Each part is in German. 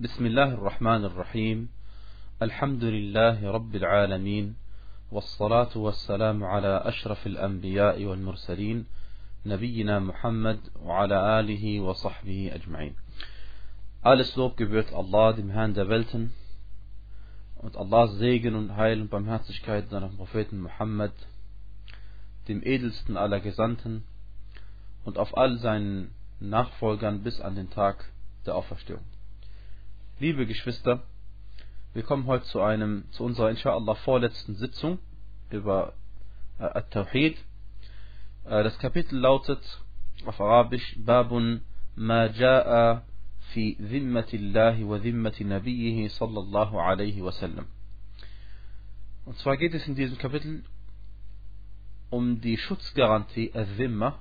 بسم الله الرحمن الرحيم الحمد لله رب العالمين والصلاة والسلام على أشرف الأنبياء والمرسلين نبينا محمد وعلى آله وصحبه أجمعين Alles Lob gebührt Allah, dem Herrn der Welten, und Allahs Segen und Heil und Barmherzigkeit seinem Propheten Muhammad, dem edelsten aller Gesandten, und auf all seinen Nachfolgern bis an den Tag der Auferstehung. Liebe Geschwister, wir kommen heute zu einem, zu unserer inshallah vorletzten Sitzung über äh, At-Tawhid. Äh, das Kapitel lautet auf Arabisch Babun ma ja'a fi dhimmatillahi wa dhimmati nabiyhi sallallahu alaihi wasallam. Und zwar geht es in diesem Kapitel um die Schutzgarantie Al-Dhimma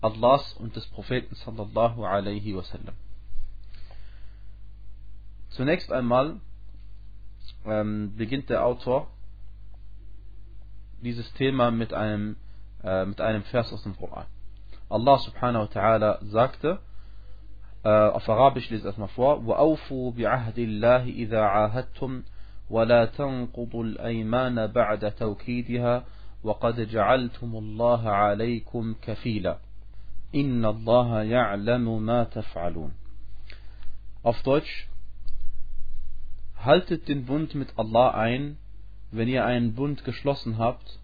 Allahs und des Propheten sallallahu alaihi wasallam. Zunächst einmal ähm, beginnt der Autor dieses Thema mit einem, äh, mit einem Vers aus dem Koran. Allah subhanahu wa ta'ala sagte, äh, auf Arabisch lese erstmal vor, وَأَوْفُوا بِعَهْدِ اللَّهِ إِذَا عَاهَدتُّمْ وَلَا تَنْقُضُوا الْأَيْمَانَ بَعْدَ تَوْكِيدِهَا وَقَدْ جَعَلْتُمُ اللَّهَ عَلَيْكُمْ كَفِيلًا إِنَّ اللَّهَ يَعْلَمُ مَا تَفْعَلُونَ Auf Deutsch, haltet den Bund mit Allah ein, wenn ihr einen Bund geschlossen habt,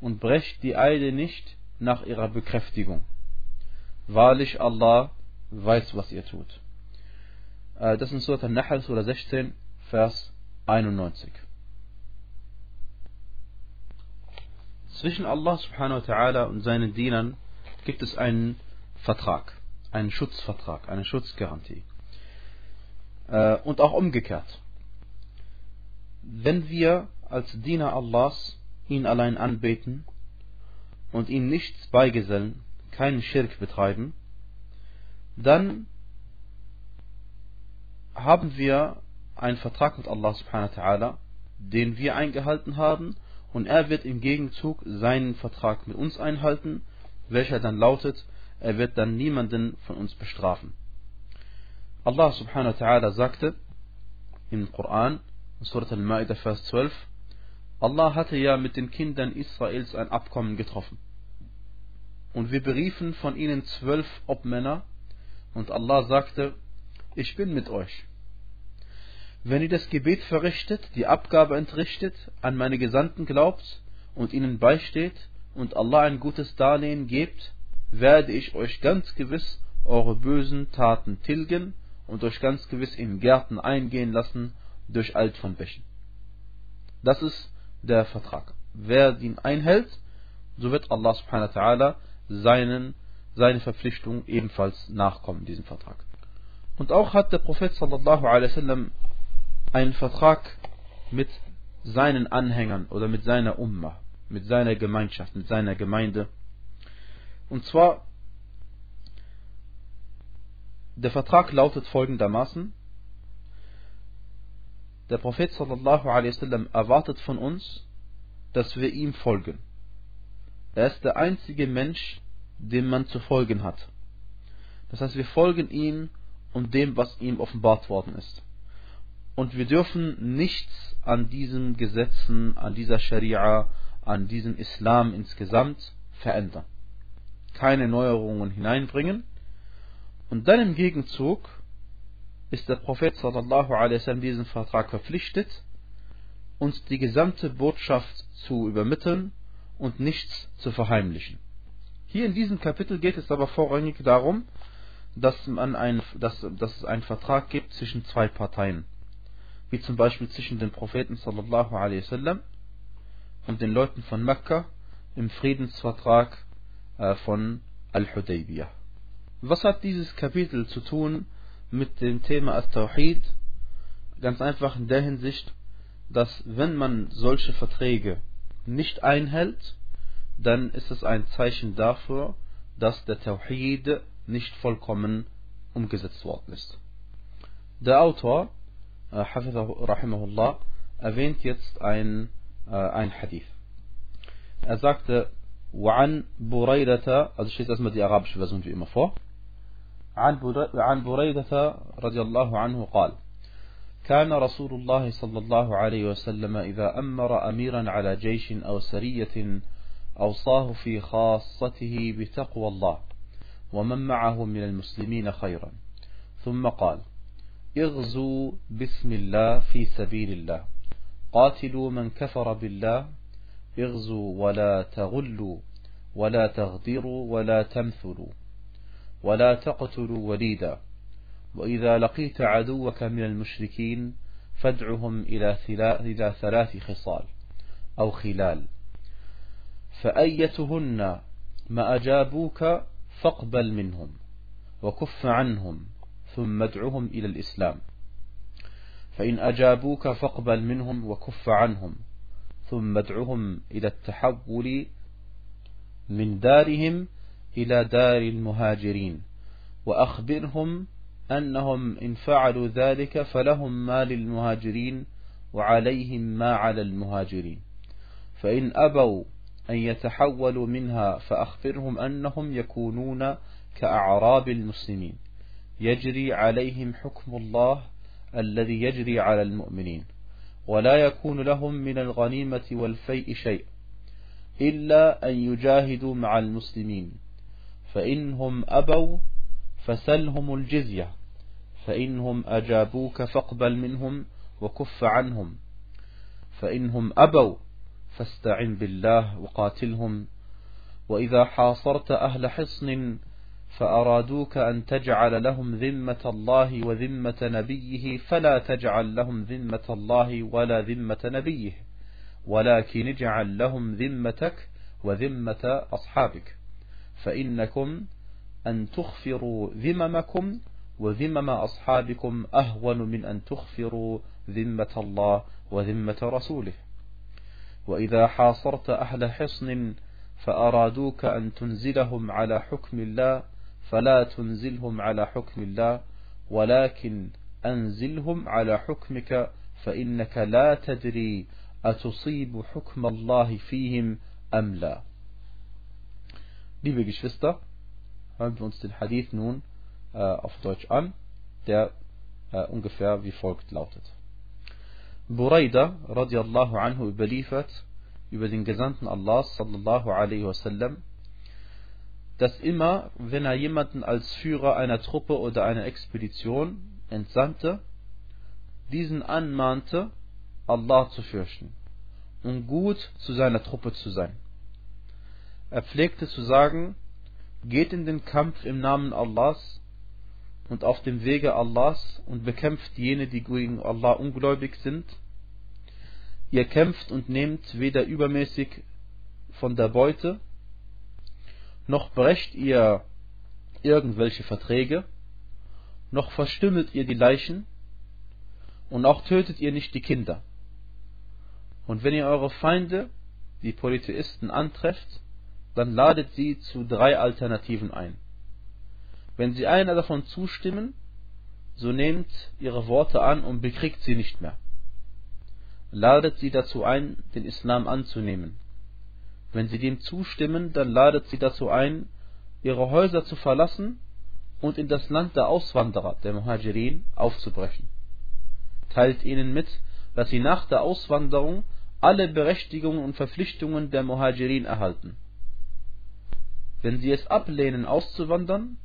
und brecht die Eide nicht nach ihrer Bekräftigung. Wahrlich Allah weiß, was ihr tut. Äh, das ist Surat al-Nahl, Surah 16, Vers 91. Zwischen Allah subhanahu wa ta'ala und seinen Dienern gibt es einen Vertrag, einen Schutzvertrag, eine Schutzgarantie. Äh, und auch umgekehrt wenn wir als Diener Allahs ihn allein anbeten und ihm nichts beigesellen, keinen Schirk betreiben, dann haben wir einen Vertrag mit Allah subhanahu wa den wir eingehalten haben und er wird im Gegenzug seinen Vertrag mit uns einhalten, welcher dann lautet, er wird dann niemanden von uns bestrafen. Allah subhanahu wa ta'ala sagte im Koran, Surat al-Ma'idah, Vers 12. Allah hatte ja mit den Kindern Israels ein Abkommen getroffen. Und wir beriefen von ihnen zwölf Obmänner, und Allah sagte, ich bin mit euch. Wenn ihr das Gebet verrichtet, die Abgabe entrichtet, an meine Gesandten glaubt und ihnen beisteht und Allah ein gutes Darlehen gebt, werde ich euch ganz gewiss eure bösen Taten tilgen und euch ganz gewiss in Gärten eingehen lassen durch Alt von Bächen. Das ist der Vertrag. Wer den einhält, so wird Allah subhanahu wa ta'ala seinen, seine Verpflichtung ebenfalls nachkommen, diesem Vertrag. Und auch hat der Prophet sallallahu alaihi wasallam einen Vertrag mit seinen Anhängern oder mit seiner Ummah, mit seiner Gemeinschaft, mit seiner Gemeinde. Und zwar, der Vertrag lautet folgendermaßen, der Prophet sallallahu wasallam erwartet von uns, dass wir ihm folgen. Er ist der einzige Mensch, dem man zu folgen hat. Das heißt, wir folgen ihm und dem, was ihm offenbart worden ist. Und wir dürfen nichts an diesen Gesetzen, an dieser Scharia, an diesem Islam insgesamt verändern. Keine Neuerungen hineinbringen. Und dann im Gegenzug ist der Prophet sallallahu alaihi diesen Vertrag verpflichtet, uns die gesamte Botschaft zu übermitteln und nichts zu verheimlichen. Hier in diesem Kapitel geht es aber vorrangig darum, dass, man ein, dass, dass es einen Vertrag gibt zwischen zwei Parteien, wie zum Beispiel zwischen dem Propheten sallallahu alaihi und den Leuten von Mekka im Friedensvertrag äh, von Al-Hudaybiyah. Was hat dieses Kapitel zu tun mit dem Thema At-Tawhid ganz einfach in der Hinsicht, dass wenn man solche Verträge nicht einhält, dann ist es ein Zeichen dafür, dass der Tawhid nicht vollkommen umgesetzt worden ist. Der Autor, äh, rahimahullah, erwähnt jetzt ein, äh, ein Hadith. Er sagte, وعن بريدة, also steht erstmal die arabische Version wie immer vor, عن بريدة رضي الله عنه قال كان رسول الله صلى الله عليه وسلم إذا أمر أميرا على جيش أو سرية أوصاه في خاصته بتقوى الله ومن معه من المسلمين خيرا. ثم قال اغزوا بسم الله في سبيل الله قاتلوا من كفر بالله اغزوا ولا تغلوا ولا تغدروا ولا تمثلوا. ولا تقتلوا وليدا. وإذا لقيت عدوك من المشركين فادعهم إلى ثلاث خصال أو خلال. فأيتهن ما أجابوك فاقبل منهم وكف عنهم ثم ادعهم إلى الإسلام. فإن أجابوك فاقبل منهم وكف عنهم ثم ادعهم إلى التحول من دارهم إلى دار المهاجرين وأخبرهم أنهم إن فعلوا ذلك فلهم ما للمهاجرين وعليهم ما على المهاجرين. فإن أبوا أن يتحولوا منها فأخبرهم أنهم يكونون كأعراب المسلمين. يجري عليهم حكم الله الذي يجري على المؤمنين ولا يكون لهم من الغنيمة والفيء شيء إلا أن يجاهدوا مع المسلمين. فإنهم أبوا فسلهم الجزية فإنهم أجابوك فاقبل منهم وكف عنهم فإنهم أبوا فاستعن بالله وقاتلهم وإذا حاصرت أهل حصن فأرادوك أن تجعل لهم ذمة الله وذمة نبيه فلا تجعل لهم ذمة الله ولا ذمة نبيه ولكن اجعل لهم ذمتك وذمة أصحابك. فإنكم أن تخفروا ذممكم وذمم أصحابكم أهون من أن تخفروا ذمة الله وذمة رسوله. وإذا حاصرت أهل حصن فأرادوك أن تنزلهم على حكم الله فلا تنزلهم على حكم الله ولكن أنزلهم على حكمك فإنك لا تدري أتصيب حكم الله فيهم أم لا. Liebe Geschwister, hören wir uns den Hadith nun äh, auf Deutsch an, der äh, ungefähr wie folgt lautet. Buraida radiallahu anhu überliefert über den Gesandten Allah sallallahu alaihi wasallam, dass immer, wenn er jemanden als Führer einer Truppe oder einer Expedition entsandte, diesen anmahnte, Allah zu fürchten und gut zu seiner Truppe zu sein. Er pflegte zu sagen, geht in den Kampf im Namen Allahs und auf dem Wege Allahs und bekämpft jene, die gegen Allah ungläubig sind. Ihr kämpft und nehmt weder übermäßig von der Beute, noch brecht ihr irgendwelche Verträge, noch verstümmelt ihr die Leichen, und auch tötet ihr nicht die Kinder. Und wenn ihr eure Feinde, die Polytheisten, antrefft, dann ladet sie zu drei Alternativen ein. Wenn sie einer davon zustimmen, so nehmt ihre Worte an und bekriegt sie nicht mehr. Ladet sie dazu ein, den Islam anzunehmen. Wenn sie dem zustimmen, dann ladet sie dazu ein, ihre Häuser zu verlassen und in das Land der Auswanderer, der Muhajirin, aufzubrechen. Teilt ihnen mit, dass sie nach der Auswanderung alle Berechtigungen und Verpflichtungen der Muhajirin erhalten. Wenn sie es ablehnen auszuwandern,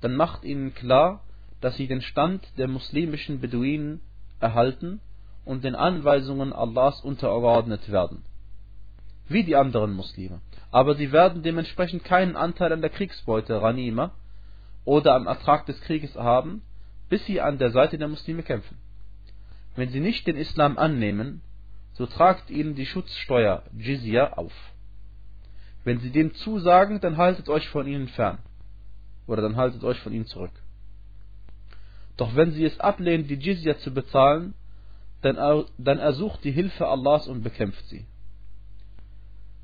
dann macht ihnen klar, dass sie den Stand der muslimischen Beduinen erhalten und den Anweisungen Allahs untergeordnet werden wie die anderen Muslime. Aber sie werden dementsprechend keinen Anteil an der Kriegsbeute Ranima oder am Ertrag des Krieges haben, bis sie an der Seite der Muslime kämpfen. Wenn sie nicht den Islam annehmen, so tragt ihnen die Schutzsteuer Jizya auf. Wenn sie dem zusagen, dann haltet euch von ihnen fern. Oder dann haltet euch von ihnen zurück. Doch wenn sie es ablehnen, die Jizya zu bezahlen, dann, dann ersucht die Hilfe Allahs und bekämpft sie.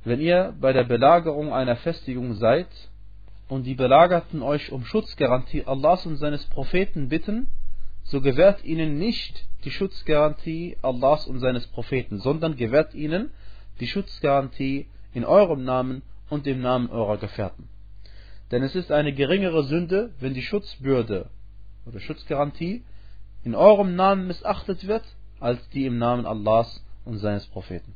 Wenn ihr bei der Belagerung einer Festigung seid und die Belagerten euch um Schutzgarantie Allahs und seines Propheten bitten, so gewährt ihnen nicht die Schutzgarantie Allahs und seines Propheten, sondern gewährt ihnen die Schutzgarantie in eurem Namen und dem Namen eurer Gefährten. Denn es ist eine geringere Sünde, wenn die Schutzbürde oder Schutzgarantie in eurem Namen missachtet wird, als die im Namen Allahs und seines Propheten.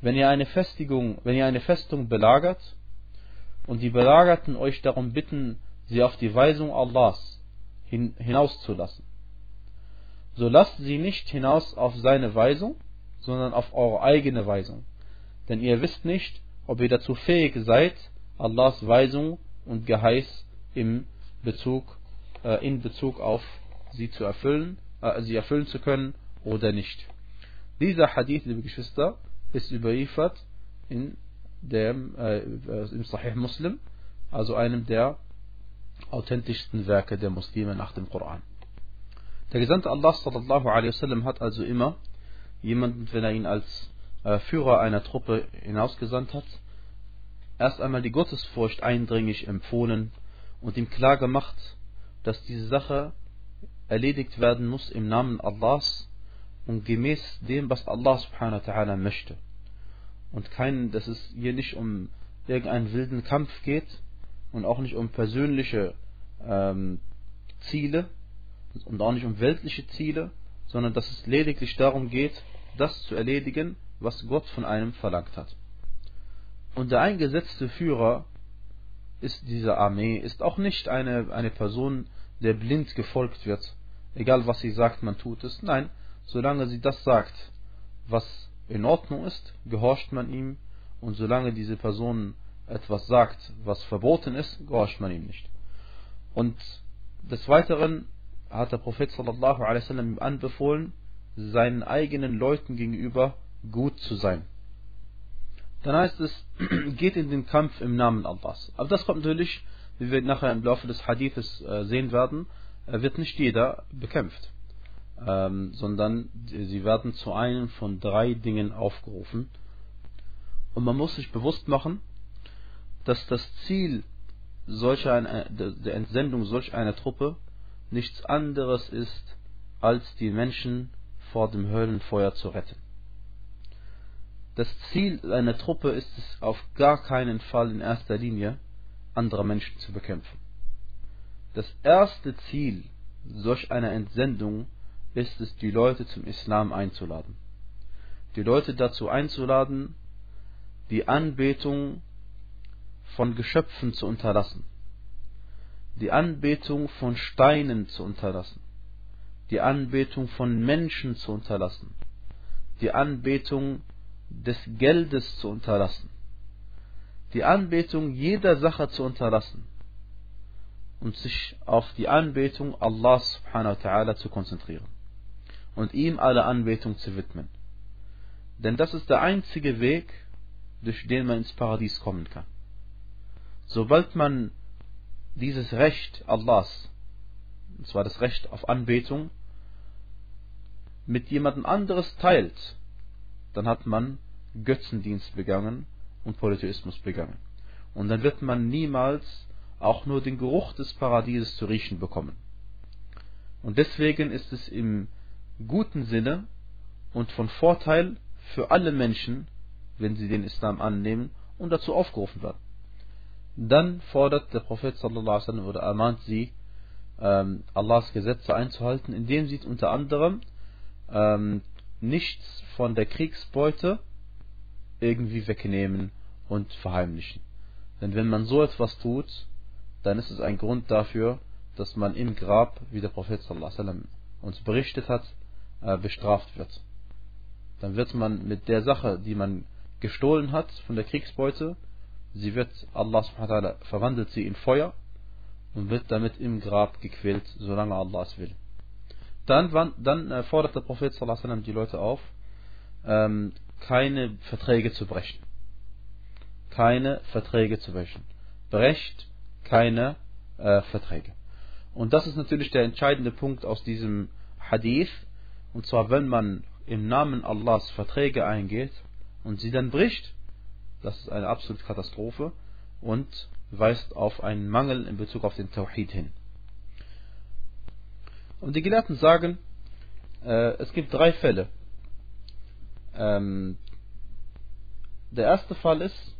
Wenn ihr eine Festigung, wenn ihr eine Festung belagert und die Belagerten euch darum bitten, sie auf die Weisung Allahs hin, hinauszulassen, so lasst sie nicht hinaus auf seine Weisung, sondern auf eure eigene Weisung. Denn ihr wisst nicht, ob ihr dazu fähig seid, Allahs Weisung und Geheiß im Bezug, äh, in Bezug auf sie zu erfüllen, äh, sie erfüllen zu können oder nicht. Dieser Hadith, liebe Geschwister, ist überliefert in dem, äh, im Sahih Muslim, also einem der authentischsten Werke der Muslime nach dem Koran. Der Gesandte Allah sallallahu alaihi wasallam hat also immer jemanden, wenn er ihn als Führer einer Truppe hinausgesandt hat, erst einmal die Gottesfurcht eindringlich empfohlen und ihm klar gemacht, dass diese Sache erledigt werden muss im Namen Allahs und gemäß dem, was Allah subhanahu wa ta'ala möchte. Und kein, dass es hier nicht um irgendeinen wilden Kampf geht und auch nicht um persönliche ähm, Ziele und auch nicht um weltliche Ziele, sondern dass es lediglich darum geht, das zu erledigen, was Gott von einem verlangt hat. Und der eingesetzte Führer ist dieser Armee, ist auch nicht eine, eine Person, der blind gefolgt wird. Egal was sie sagt, man tut es. Nein, solange sie das sagt, was in Ordnung ist, gehorcht man ihm. Und solange diese Person etwas sagt, was verboten ist, gehorcht man ihm nicht. Und des Weiteren hat der Prophet sallallahu alaihi wasallam ihm anbefohlen, seinen eigenen Leuten gegenüber gut zu sein. Dann heißt es, geht in den Kampf im Namen Allahs. Aber das kommt natürlich, wie wir nachher im Laufe des Hadithes äh, sehen werden, äh, wird nicht jeder bekämpft, ähm, sondern sie werden zu einem von drei Dingen aufgerufen. Und man muss sich bewusst machen, dass das Ziel solcher der Entsendung solch einer Truppe nichts anderes ist, als die Menschen vor dem Höllenfeuer zu retten. Das Ziel einer Truppe ist es auf gar keinen Fall in erster Linie, andere Menschen zu bekämpfen. Das erste Ziel solch einer Entsendung ist es, die Leute zum Islam einzuladen. Die Leute dazu einzuladen, die Anbetung von Geschöpfen zu unterlassen, die Anbetung von Steinen zu unterlassen, die Anbetung von Menschen zu unterlassen, die Anbetung des Geldes zu unterlassen, die Anbetung jeder Sache zu unterlassen und sich auf die Anbetung Allah subhanahu wa ta'ala zu konzentrieren und ihm alle Anbetung zu widmen. Denn das ist der einzige Weg, durch den man ins Paradies kommen kann. Sobald man dieses Recht Allahs, und zwar das Recht auf Anbetung, mit jemandem anderes teilt, dann hat man Götzendienst begangen und Polytheismus begangen. Und dann wird man niemals auch nur den Geruch des Paradieses zu riechen bekommen. Und deswegen ist es im guten Sinne und von Vorteil für alle Menschen, wenn sie den Islam annehmen und dazu aufgerufen werden. Dann fordert der Prophet wasallam oder ermahnt sie, ähm, Allahs Gesetze einzuhalten, indem sie unter anderem ähm, nichts von der Kriegsbeute irgendwie wegnehmen und verheimlichen. Denn wenn man so etwas tut, dann ist es ein Grund dafür, dass man im Grab, wie der Prophet uns berichtet hat, äh, bestraft wird. Dann wird man mit der Sache, die man gestohlen hat von der Kriegsbeute, sie wird, Allah verwandelt sie in Feuer und wird damit im Grab gequält, solange Allah es will. Dann, dann äh, fordert der Prophet sallam, die Leute auf, ähm, keine Verträge zu brechen. Keine Verträge zu brechen. Brecht keine äh, Verträge. Und das ist natürlich der entscheidende Punkt aus diesem Hadith. Und zwar, wenn man im Namen Allahs Verträge eingeht und sie dann bricht, das ist eine absolute Katastrophe und weist auf einen Mangel in Bezug auf den Tawhid hin. Und die Gelehrten sagen, äh, es gibt drei Fälle, ähm, der erste Fall ist,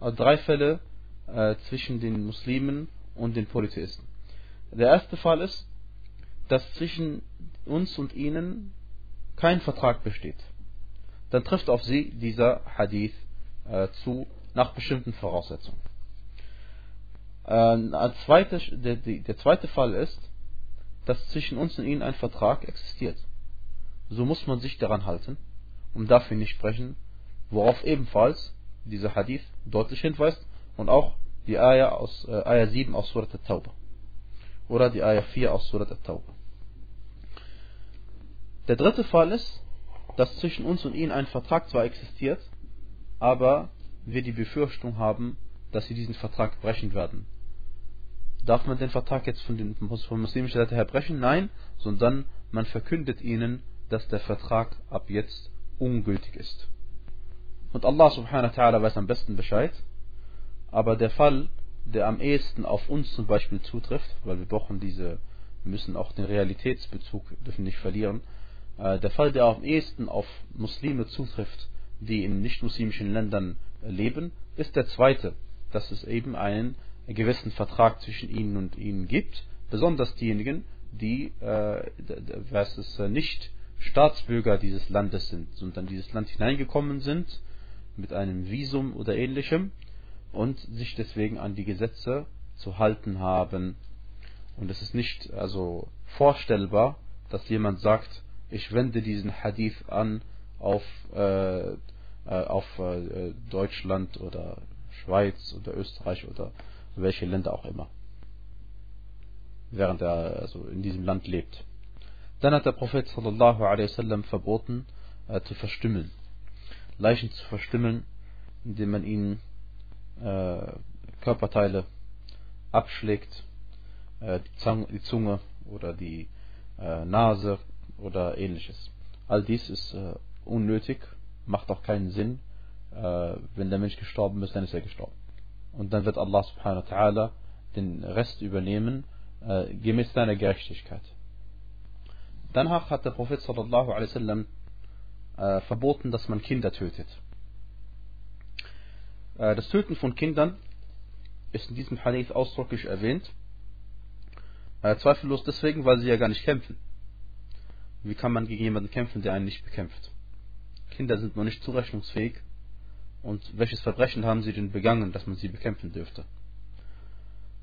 also drei Fälle äh, zwischen den Muslimen und den Polytheisten. Der erste Fall ist, dass zwischen uns und ihnen kein Vertrag besteht, dann trifft auf sie dieser Hadith äh, zu nach bestimmten Voraussetzungen. Äh, zweite, der, der zweite Fall ist, dass zwischen uns und ihnen ein Vertrag existiert. So muss man sich daran halten und dafür nicht sprechen, worauf ebenfalls dieser Hadith deutlich hinweist und auch die Ayah, aus, äh, Ayah 7 aus Surat al-Tawbah oder die Ayah 4 aus Surat al-Tawbah. Der dritte Fall ist, dass zwischen uns und ihnen ein Vertrag zwar existiert, aber wir die Befürchtung haben, dass sie diesen Vertrag brechen werden. Darf man den Vertrag jetzt von, den, von muslimischer Seite her brechen? Nein, sondern man verkündet ihnen, dass der Vertrag ab jetzt ungültig ist. Und Allah subhanahu wa ta'ala weiß am besten Bescheid, aber der Fall, der am ehesten auf uns zum Beispiel zutrifft, weil wir brauchen diese, müssen auch den Realitätsbezug, dürfen nicht verlieren, äh, der Fall, der am ehesten auf Muslime zutrifft, die in nicht-muslimischen Ländern leben, ist der zweite, dass es eben einen gewissen Vertrag zwischen ihnen und ihnen gibt, besonders diejenigen, die äh, was es äh, nicht Staatsbürger dieses Landes sind, sondern dieses Land hineingekommen sind mit einem Visum oder ähnlichem und sich deswegen an die Gesetze zu halten haben. Und es ist nicht also vorstellbar, dass jemand sagt, ich wende diesen Hadith an auf, äh, äh, auf äh, Deutschland oder Schweiz oder Österreich oder welche Länder auch immer, während er also in diesem Land lebt. Dann hat der Prophet sallallahu alaihi wasallam verboten, äh, zu verstümmeln. Leichen zu verstümmeln, indem man ihnen äh, Körperteile abschlägt, äh, die, Zang, die, Zunge oder die äh, Nase oder ähnliches. All dies ist äh, unnötig, macht auch keinen Sinn. Äh, wenn der Mensch gestorben ist, dann ist er gestorben. Und dann wird Allah subhanahu wa ta'ala den Rest übernehmen, äh, gemäß seiner Gerechtigkeit. Danach hat der Prophet sallallahu alaihi wasallam äh, verboten, dass man Kinder tötet. Äh, das Töten von Kindern ist in diesem Hadith ausdrücklich erwähnt. Äh, zweifellos deswegen, weil sie ja gar nicht kämpfen. Wie kann man gegen jemanden kämpfen, der einen nicht bekämpft? Kinder sind noch nicht zurechnungsfähig. Und welches Verbrechen haben sie denn begangen, dass man sie bekämpfen dürfte?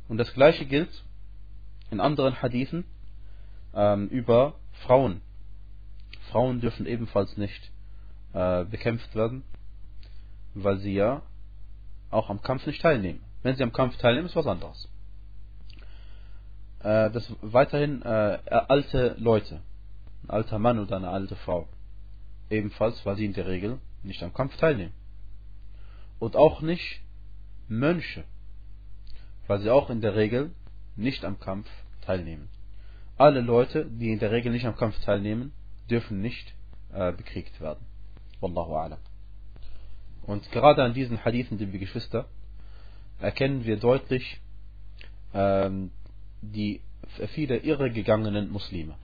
Und das gleiche gilt in anderen Hadithen ähm, über Frauen. Frauen dürfen ebenfalls nicht äh, bekämpft werden, weil sie ja auch am Kampf nicht teilnehmen. Wenn sie am Kampf teilnehmen, ist was anderes. Äh, das weiterhin äh, alte Leute, ein alter Mann oder eine alte Frau, ebenfalls, weil sie in der Regel nicht am Kampf teilnehmen. Und auch nicht Mönche, weil sie auch in der Regel nicht am Kampf teilnehmen. Alle Leute, die in der Regel nicht am Kampf teilnehmen, dürfen nicht äh, bekriegt werden. Wallahu a'lam. Und gerade an diesen Hadithen, liebe Geschwister, erkennen wir deutlich ähm, die viele irregegangenen Muslime.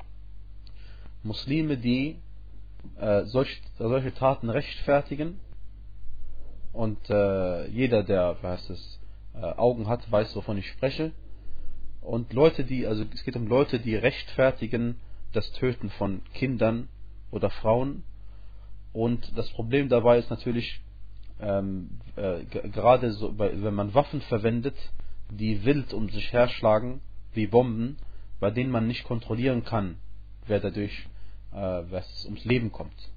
Muslime, die äh, solch, solche Taten rechtfertigen und äh, jeder, der was es, äh, Augen hat, weiß, wovon ich spreche. Und Leute, die, also es geht um Leute, die rechtfertigen das Töten von Kindern oder Frauen. Und das Problem dabei ist natürlich, ähm, äh, gerade so, wenn man Waffen verwendet, die wild um sich herschlagen, wie Bomben, bei denen man nicht kontrollieren kann, wer dadurch äh, was ums Leben kommt.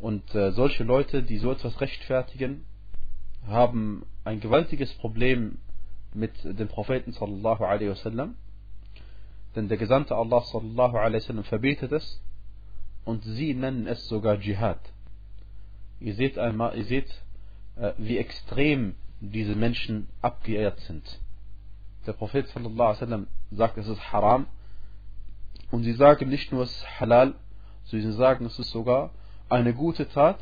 Und äh, solche Leute, die so etwas rechtfertigen, haben ein gewaltiges Problem mit dem Propheten sallallahu alaihi wasallam. Denn der Gesandte Allah sallallahu alaihi wasallam verbietet es und sie nennen es sogar Dschihad. Ihr seht einmal, ihr seht, äh, wie extrem diese Menschen abgeehrt sind. Der Prophet sallallahu alaihi wasallam sagt, es ist haram. Und sie sagen nicht nur, es ist halal, sondern sie sagen, es ist sogar eine gute Tat.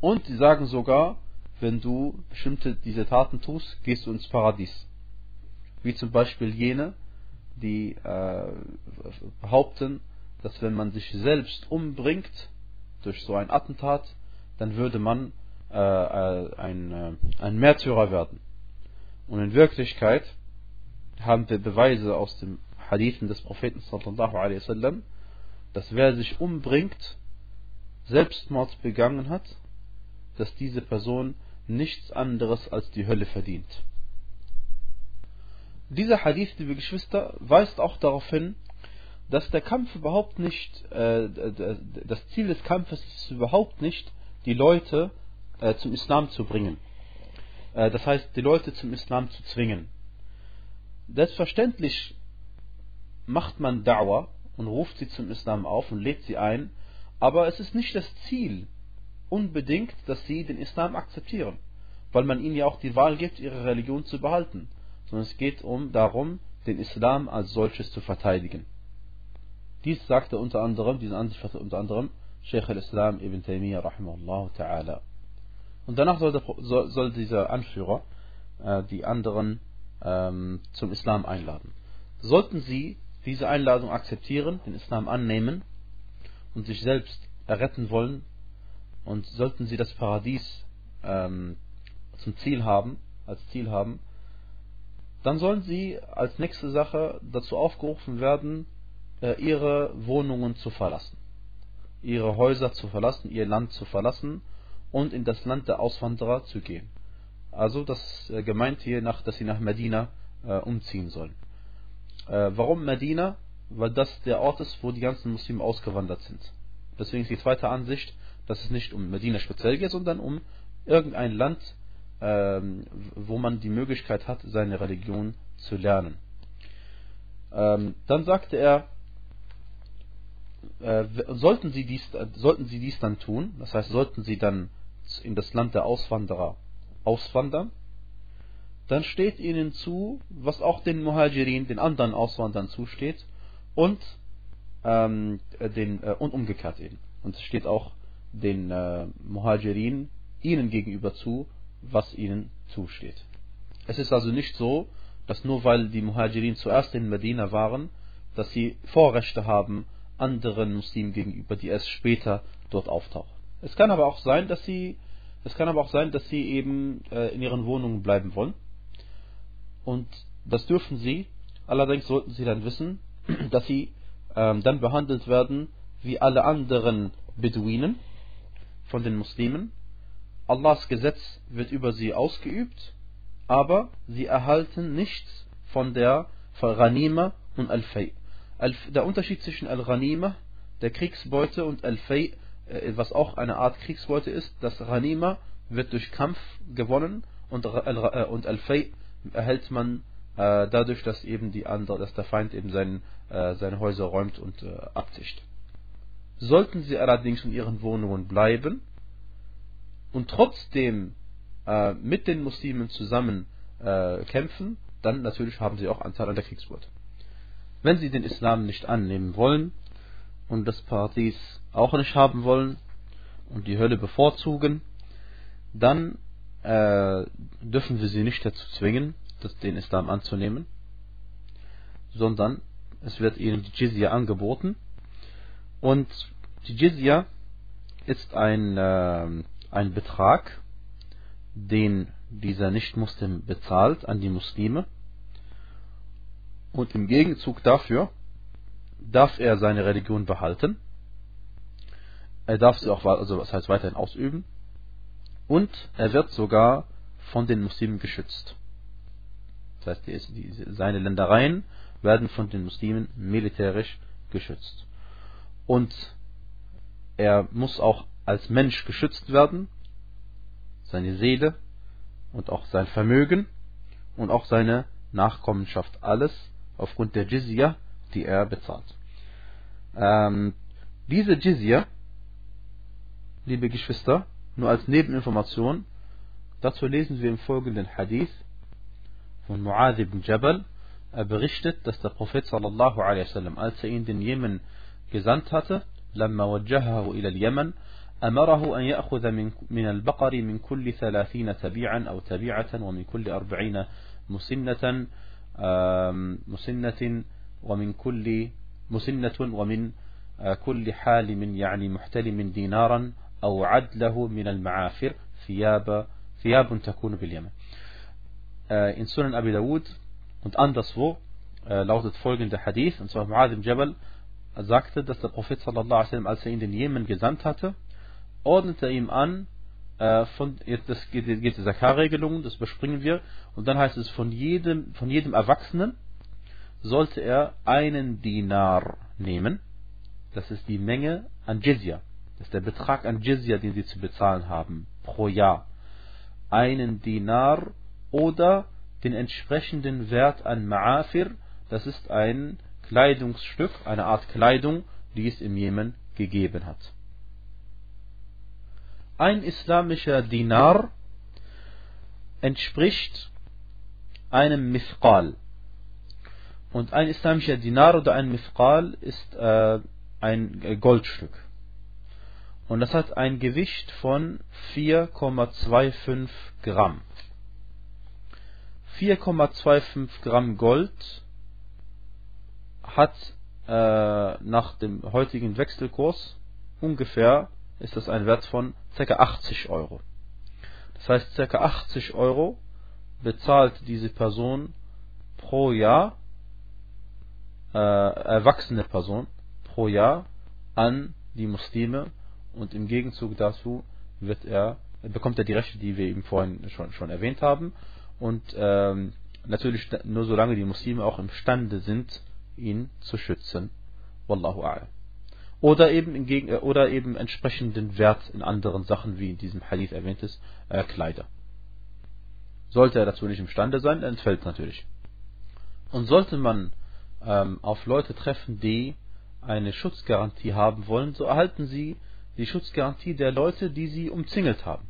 Und sie sagen sogar, wenn du bestimmte diese Taten tust, gehst du ins Paradies. Wie zum Beispiel jene, die äh, behaupten, dass wenn man sich selbst umbringt durch so ein Attentat, dann würde man äh, äh ein, äh, ein Märtyrer werden. Und in Wirklichkeit haben wir Beweise aus dem Hadithen des Propheten sallallahu alaihi wasallam, dass wer sich umbringt, Selbstmord begangen hat, dass diese Person nichts anderes als die Hölle verdient. Dieser Hadith, liebe Geschwister, weist auch darauf hin, dass der Kampf überhaupt nicht, äh, das Ziel des Kampfes ist überhaupt nicht, die Leute äh, zum Islam zu bringen. Äh, das heißt, die Leute zum Islam zu zwingen. Selbstverständlich macht man Da'wah und ruft sie zum Islam auf und lädt sie ein, aber es ist nicht das Ziel unbedingt, dass sie den Islam akzeptieren, weil man ihnen ja auch die Wahl gibt, ihre Religion zu behalten, sondern es geht um darum, den Islam als solches zu verteidigen. Dies sagte unter anderem, diese Ansicht hatte unter anderem Sheikh al-Islam ibn Taymiyyah rahimahullah ta'ala. Und danach soll, der, soll, soll dieser Anführer äh, die anderen ähm, zum Islam einladen. Sollten sie diese Einladung akzeptieren, den Islam annehmen und sich selbst erretten wollen und sollten sie das Paradies ähm, zum Ziel haben, als Ziel haben, dann sollen sie als nächste Sache dazu aufgerufen werden, äh, ihre Wohnungen zu verlassen, ihre Häuser zu verlassen, ihr Land zu verlassen und in das Land der Auswanderer zu gehen. Also das äh, gemeint hier, nach, dass sie nach Medina äh, umziehen sollen. Äh, warum Medina? Weil das der Ort ist, wo die ganzen Muslime ausgewandert sind. Deswegen ist die zweite Ansicht, dass es nicht um Medina speziell geht, sondern um irgendein Land, ähm, wo man die Möglichkeit hat, seine Religion zu lernen. Ähm, dann sagte er, äh, sollten, sie dies, sollten sie dies dann tun, das heißt, sollten sie dann in das Land der Auswanderer auswandern, dann steht ihnen zu, was auch den Muhajirin, den anderen Auswandern zusteht, und, ähm, den, äh, und umgekehrt eben. Und es steht auch den äh, Muhajirin ihnen gegenüber zu, was ihnen zusteht. Es ist also nicht so, dass nur weil die Muhajirin zuerst in Medina waren, dass sie Vorrechte haben anderen Muslimen gegenüber, die erst später dort auftauchen. Es kann aber auch sein, dass sie es kann aber auch sein, dass sie eben äh, in ihren Wohnungen bleiben wollen. Und das dürfen sie. Allerdings sollten sie dann wissen, dass sie ähm, dann behandelt werden wie alle anderen Beduinen von den Muslimen. Allahs Gesetz wird über sie ausgeübt, aber sie erhalten nichts von der Ghanima und Al-Fay. Der Unterschied zwischen Al-Ghanima, der Kriegsbeute, und Al-Fay, äh, was auch eine Art Kriegsbeute ist, das Ghanima wird durch Kampf gewonnen und äh, Al-Fay erhält man dadurch, dass eben die andere, dass der Feind eben sein, seine Häuser räumt und abzischt. Sollten sie allerdings in ihren Wohnungen bleiben und trotzdem äh, mit den Muslimen zusammen äh, kämpfen, dann natürlich haben sie auch Anteil an der Kriegsbeute. Wenn sie den Islam nicht annehmen wollen und das Paradies auch nicht haben wollen und die Hölle bevorzugen, dann äh, dürfen wir sie nicht dazu zwingen, das, den Islam anzunehmen, sondern es wird ihnen die Jizya angeboten und die Jizya ist ein, äh, ein Betrag, den dieser Nicht-Muslim bezahlt an die Muslime. Und im Gegenzug dafür darf er seine Religion behalten. Er darf sie auch also was heißt weiterhin ausüben. Und er wird sogar von den Muslimen geschützt. Das heißt, die, die, seine Ländereien werden von den Muslimen militärisch geschützt. Und er muss auch als Mensch geschützt werden, seine Seele und auch sein Vermögen und auch seine Nachkommenschaft, alles aufgrund der Jizya, die er bezahlt. Ähm, diese Jizya, liebe Geschwister, nur als Nebeninformation, dazu lesen wir im folgenden Hadith von Mu'adh ibn Jabal. Er berichtet, dass der Prophet sallallahu alaihi wasallam, als er ihn den Jemen gesandt hatte, لما وجهه إلى اليمن أمره أن يأخذ من, من البقر من كل ثلاثين تبيعا أو تبيعة ومن كل أربعين مسنة مسنة ومن كل مسنة ومن كل حالم يعني محتلم دينارا أو عدله من المعافر ثياب ثياب تكون باليمن in Sunan Abi Dawud und anderswo äh, lautet folgender Hadith, und zwar Mu'adh ibn Jabal sagte, dass der Prophet sallallahu alaihi wasallam, als er ihn in den Jemen gesandt hatte, ordnete ihm an, äh, von, jetzt das geht, geht die Zakar-Regelung, das überspringen wir, und dann heißt es, von jedem, von jedem Erwachsenen sollte er einen Dinar nehmen, das ist die Menge an Jizya, das ist der Betrag an Jizya, den sie zu bezahlen haben, pro Jahr. Einen Dinar oder den entsprechenden Wert an Ma'afir, das ist ein Kleidungsstück, eine Art Kleidung, die es im Jemen gegeben hat. Ein islamischer Dinar entspricht einem Mithqal. Und ein islamischer Dinar oder ein Mithqal ist äh, ein Goldstück. Und das hat ein Gewicht von 4,25 Gramm. 4,25 Gramm Gold hat äh, nach dem heutigen Wechselkurs ungefähr ist das ein Wert von ca. 80 Euro. Das heißt, ca. 80 Euro bezahlt diese Person pro Jahr, äh, erwachsene Person, pro Jahr an die Muslime und im Gegenzug dazu wird er, bekommt er die Rechte, die wir eben vorhin schon, schon erwähnt haben und ähm, natürlich nur solange die Muslime auch imstande sind, ihn zu schützen. Wallahu a'lam. Oder eben, Gegen äh, oder eben entsprechenden Wert in anderen Sachen, wie in diesem Hadith erwähnt ist, äh, Kleider. Sollte er dazu nicht imstande sein, entfällt natürlich. Und sollte man ähm, auf Leute treffen, die eine Schutzgarantie haben wollen, so erhalten sie die Schutzgarantie der Leute, die sie umzingelt haben.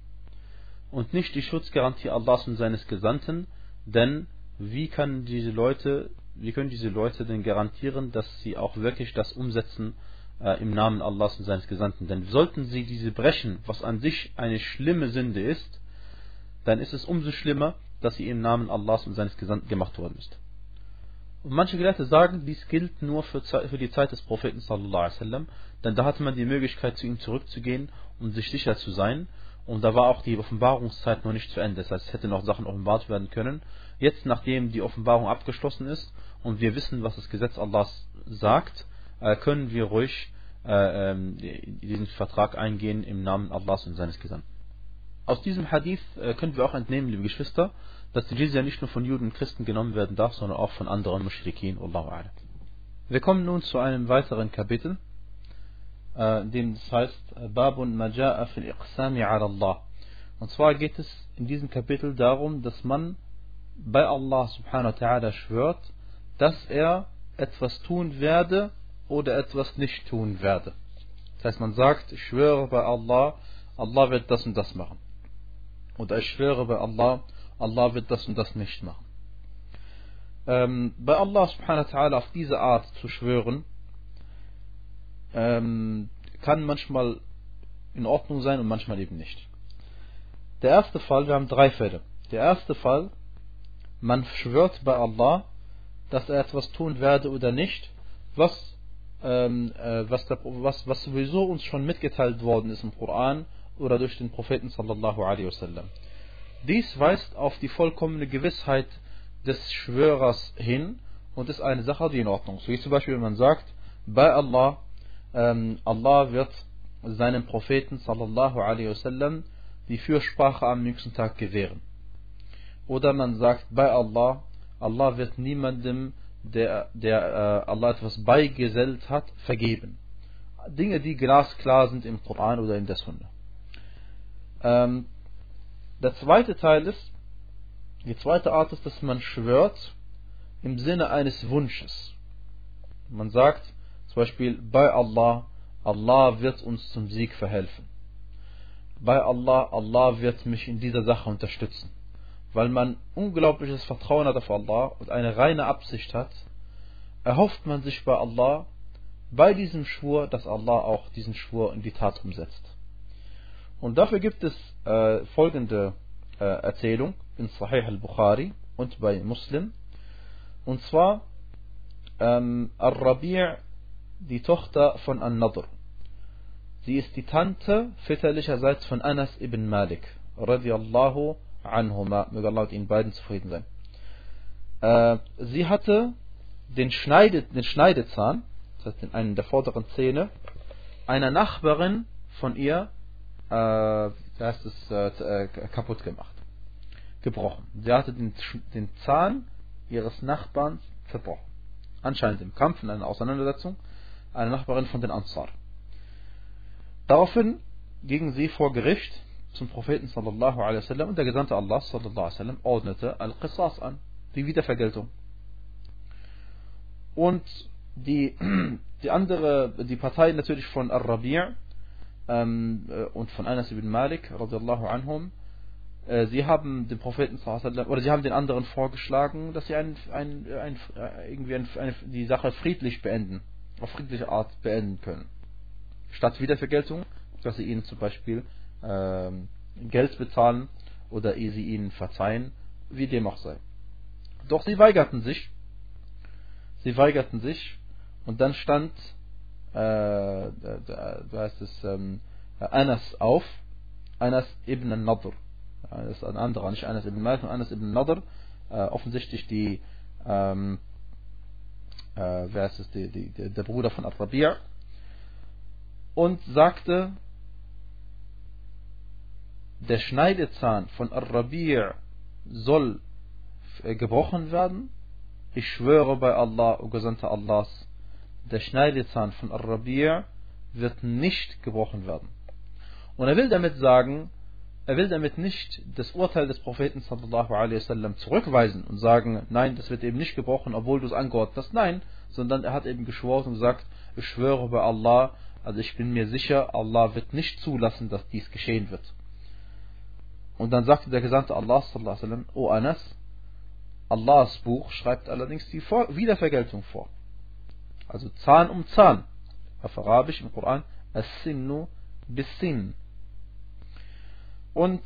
Und nicht die Schutzgarantie Allahs und seines Gesandten, denn wie kann diese Leute wie können diese Leute denn garantieren, dass sie auch wirklich das umsetzen äh, im Namen Allahs und seines Gesandten? Denn sollten sie diese brechen, was an sich eine schlimme Sünde ist, dann ist es umso schlimmer, dass sie im Namen Allahs und seines Gesandten gemacht worden ist. Und manche Gelehrte sagen, dies gilt nur für, für die Zeit des Propheten sallallahu alaihi wasallam, denn da hatte man die Möglichkeit, zu ihm zurückzugehen um sich sicher zu sein. Und da war auch die Offenbarungszeit noch nicht zu Ende. Das heißt, es hätte noch Sachen offenbart werden können. Jetzt, nachdem die Offenbarung abgeschlossen ist und wir wissen, was das Gesetz Allahs sagt, äh, können wir ruhig äh, ähm, diesen Vertrag eingehen im Namen Allahs und seines Gesandten. Aus diesem Hadith äh, können wir auch entnehmen, liebe Geschwister, dass die Jizya nicht nur von Juden und Christen genommen werden darf, sondern auch von anderen Mushrikin. Allahu A'lam. Wir kommen nun zu einem weiteren Kapitel, dem es heißt Babun Maja'a fil Iqsami ala Allah. Und zwar geht es in diesem Kapitel darum, dass man bei Allah subhanahu wa ta'ala schwört, dass er etwas tun werde oder etwas nicht tun werde. Das heißt, man sagt, ich schwöre bei Allah, Allah wird das und das machen. Oder ich schwöre bei Allah, Allah wird das und das nicht machen. Ähm, bei Allah subhanahu wa ta'ala auf diese Art zu schwören, ähm, kann manchmal in Ordnung sein und manchmal eben nicht. Der erste Fall, wir haben drei Fälle. Der erste Fall, man schwört bei Allah, dass er etwas tun werde oder nicht, was, ähm, äh, was, was, was sowieso uns schon mitgeteilt worden ist im Koran oder durch den Propheten sallallahu alaihi wasallam. Dies weist auf die vollkommene Gewissheit des Schwörers hin und ist eine Sache, die in Ordnung ist. Wie zum Beispiel, wenn man sagt, bei Allah, Allah wird seinem Propheten sallallahu alaihi wasallam die Fürsprache am nächsten Tag gewähren. Oder man sagt bei Allah, Allah wird niemandem, der, der äh, Allah etwas beigesellt hat, vergeben. Dinge, die glasklar sind im Koran oder in der Sunna. Ähm, der zweite Teil ist, die zweite Art ist, dass man schwört im Sinne eines Wunsches. Man sagt zum Beispiel bei Allah, Allah wird uns zum Sieg verhelfen. Bei Allah, Allah wird mich in dieser Sache unterstützen weil man unglaubliches Vertrauen hat auf Allah und eine reine Absicht hat, erhofft man sich bei Allah bei diesem Schwur, dass Allah auch diesen Schwur in die Tat umsetzt. Und dafür gibt es äh, folgende äh, Erzählung in Sahih al-Bukhari und bei Muslim. Und zwar ähm, Al-Rabi' die Tochter von An-Nadr. Sie ist die Tante väterlicherseits von Anas ibn Malik radiallahu anhuma, möge Allah mit ihnen beiden zufrieden sein. Äh, sie hatte den, Schneide, den Schneidezahn, das heißt in einen der vorderen Zähne, einer Nachbarin von ihr, äh, heißt es, äh, äh, kaputt gemacht. Gebrochen. Sie hatte den, den Zahn ihres Nachbarn zerbrochen. Anscheinend im Kampf, in einer Auseinandersetzung, eine Nachbarin von den Ansar. Daraufhin gingen sie vor Gericht zum Propheten sallallahu alaihi wasallam und der Gesandte Allah sallallahu alaihi wasallam ordnete Al-Qisas an, die Wiedervergeltung. Und die, die andere, die Partei natürlich von Ar-Rabi' ähm, äh, und von Anas ibn Malik radiallahu anhum, äh, sie haben den Propheten oder sie haben den anderen vorgeschlagen, dass sie ein, ein, ein, äh, irgendwie ein, eine, die Sache friedlich beenden, auf friedliche Art beenden können. Statt Wiedervergeltung, dass sie ihnen zum Beispiel ähm, Geld bezahlen oder sie ihnen verzeihen, wie dem auch sei. Doch sie weigerten sich. Sie weigerten sich und dann stand, äh, da, da heißt es, ähm, Anas auf, Anas ibn al-Nadr. Das ist ein anderer, nicht Anas ibn Malik, sondern Anas ibn Nadr. Äh, offensichtlich die, ähm, äh, wer ist es, die, die, der Bruder von Al-Rabi' und sagte, der Schneidezahn von Ar-Rabi' soll äh, gebrochen werden. Ich schwöre bei Allah, o Gesandter Allahs, der Schneidezahn von Ar-Rabi' wird nicht gebrochen werden. Und er will damit sagen, er will damit nicht das Urteil des Propheten sallallahu wasallam zurückweisen und sagen, nein, das wird eben nicht gebrochen, obwohl du es angeordnet hast. Nein, sondern er hat eben geschworen und gesagt, ich schwöre bei Allah, also ich bin mir sicher, Allah wird nicht zulassen, dass dies geschehen wird. Und dann sagte der Gesandte Allah sallallahu wasallam, O Anas, Allahs Buch schreibt allerdings die Wiedervergeltung vor. Also Zahn um Zahn. Auf Arabisch im Koran, As-Sinnu bis-Sin. Und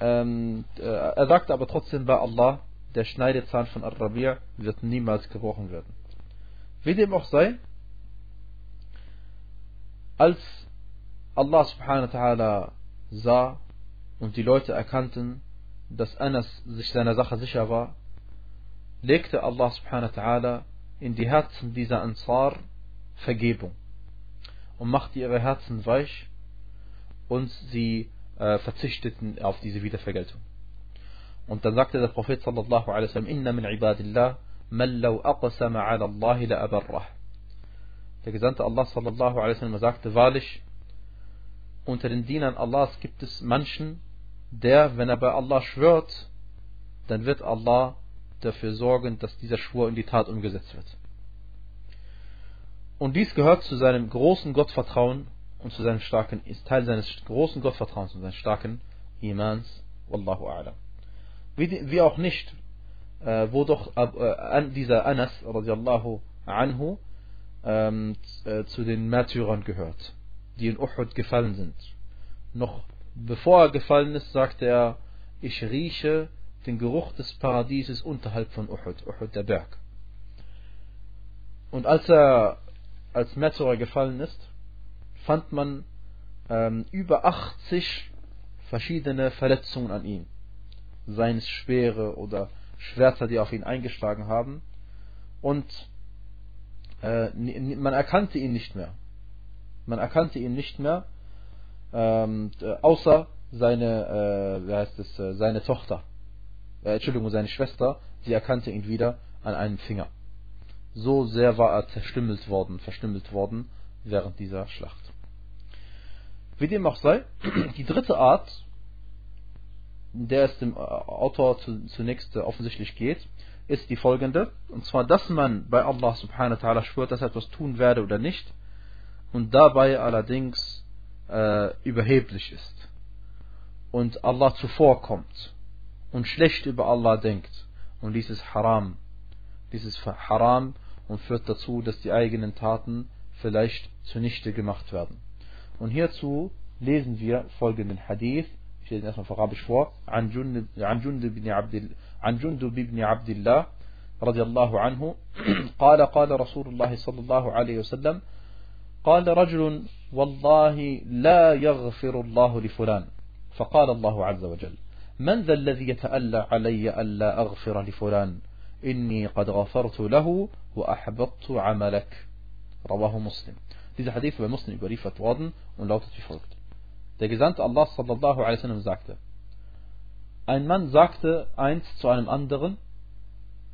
ähm, äh, er sagte aber trotzdem bei Allah, der Schneidezahn von Ar-Rabi' wird niemals gebrochen werden. Wie dem auch sei, als Allah subhanahu wa ta'ala sah und die Leute erkannten, dass Anas sich seiner Sache sicher war, legte Allah subhanahu wa ta'ala in die Herzen dieser Ansar Vergebung und machte ihre Herzen weich und sie äh, verzichteten auf diese Wiedervergeltung. Und dann sagte der Prophet sallallahu alaihi wasallam, Inna min ibadillah man law aqsama Allah la abarrah. Der Gesandte Allah sallallahu alaihi wasallam sagte, wahrlich, unter den Dienern Allahs gibt es manchen, der, wenn er bei Allah schwört, dann wird Allah dafür sorgen, dass dieser Schwur in die Tat umgesetzt wird. Und dies gehört zu seinem großen Gottvertrauen und zu seinem starken, ist Teil seines großen Gottvertrauens und seines starken Imans. Wallahu a'lam. Wie, wie auch nicht, äh, wo doch äh, dieser Anas radiallahu anhu ähm, äh, zu den Märtyrern gehört, die in Uhud gefallen sind. Noch bevor er gefallen ist, sagte er, ich rieche den Geruch des Paradieses unterhalb von Uhud, Uhud der Berg. Und als er als Märtyrer gefallen ist, fand man ähm, über 80 verschiedene Verletzungen an ihm. Seien es schwere oder Schwerter, die auf ihn eingeschlagen haben. Und äh, man erkannte ihn nicht mehr. Man erkannte ihn nicht mehr, ähm, außer seine, äh, wie heißt es, äh, seine Tochter, äh, Entschuldigung, seine Schwester, sie erkannte ihn wieder an einem Finger. So sehr war er zerstümmelt worden, verstümmelt worden während dieser Schlacht. Wie dem auch sei, die dritte Art, der es dem Autor zunächst offensichtlich geht, ist die folgende. Und zwar, dass man bei Allah subhanahu wa ta'ala schwört, dass er etwas tun werde oder nicht, und dabei allerdings äh, überheblich ist und Allah zuvorkommt und schlecht über Allah denkt. Und dies ist haram. Dies ist haram und führt dazu, dass die eigenen Taten vielleicht zunichte gemacht werden. Und hierzu lesen wir folgenden Hadith. Ich lese ihn erstmal auf Arabisch vor. جندب بن عبد الله رضي الله عنه قال قال رسول الله صلى الله عليه وسلم قال رجل والله لا يغفر الله لفلان فقال الله عز وجل من ذا الذي يتألى علي ألا أغفر لفلان إني قد غفرت له وأحبطت عملك رواه مسلم Dieser Hadith bei Muslim überliefert worden und lautet wie folgt. Der Gesandte Allah sallallahu alaihi wasallam sagte, ein Mann sagte einst zu einem anderen,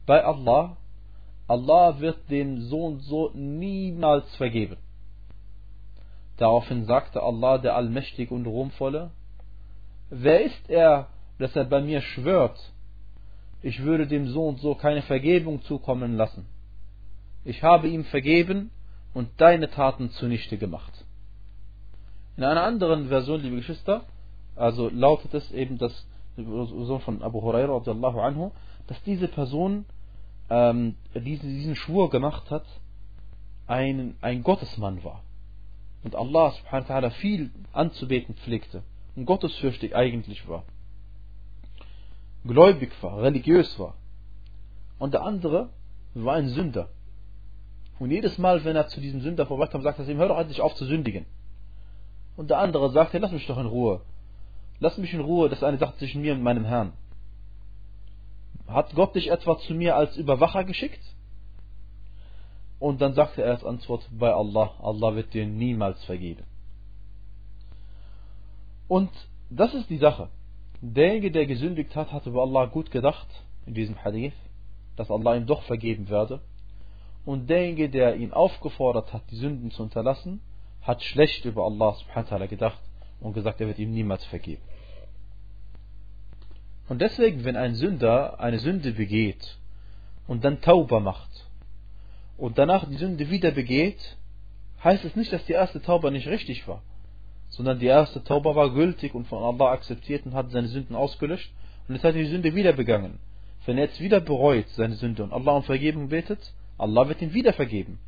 bei Allah, Allah wird dem so und so niemals vergeben. Daraufhin sagte Allah, der Allmächtige und Ruhmvolle, wer ist er, dass er bei mir schwört, ich würde dem so und so keine Vergebung zukommen lassen. Ich habe ihm vergeben und deine Taten zunichte gemacht. In einer anderen Version, liebe Geschwister, also lautet es eben, dass Version von Abu Hurairah anhu, dass diese Person ähm, diesen, diesen Schwur gemacht hat, ein, ein Gottesmann war und Allah subhanahu wa ta'ala viel anzubeten pflegte und gottesfürchtig eigentlich war, gläubig war, religiös war. Und der andere war ein Sünder. Und jedes Mal, wenn er zu diesem Sünder vorbeikam, sagte er ihm, hör doch endlich auf zu sündigen. Und der andere sagte, lass mich doch in Ruhe. Lass mich in Ruhe, das ist eine Sache zwischen mir und meinem Herrn. Hat Gott dich etwa zu mir als Überwacher geschickt? Und dann sagte er als Antwort, bei Allah, Allah wird dir niemals vergeben. Und das ist die Sache. Derjenige, der gesündigt hat, hatte bei Allah gut gedacht, in diesem Hadith, dass Allah ihm doch vergeben werde. Und derjenige, der ihn aufgefordert hat, die Sünden zu unterlassen, hat schlecht über Allah subhanahu gedacht und gesagt, er wird ihm niemals vergeben. Und deswegen, wenn ein Sünder eine Sünde begeht und dann Tauber macht und danach die Sünde wieder begeht, heißt es nicht, dass die erste Tauber nicht richtig war, sondern die erste Tauber war gültig und von Allah akzeptiert und hat seine Sünden ausgelöscht und jetzt hat er die Sünde wieder begangen. Wenn er jetzt wieder bereut seine Sünde und Allah um Vergebung betet, Allah wird ihm wieder vergeben.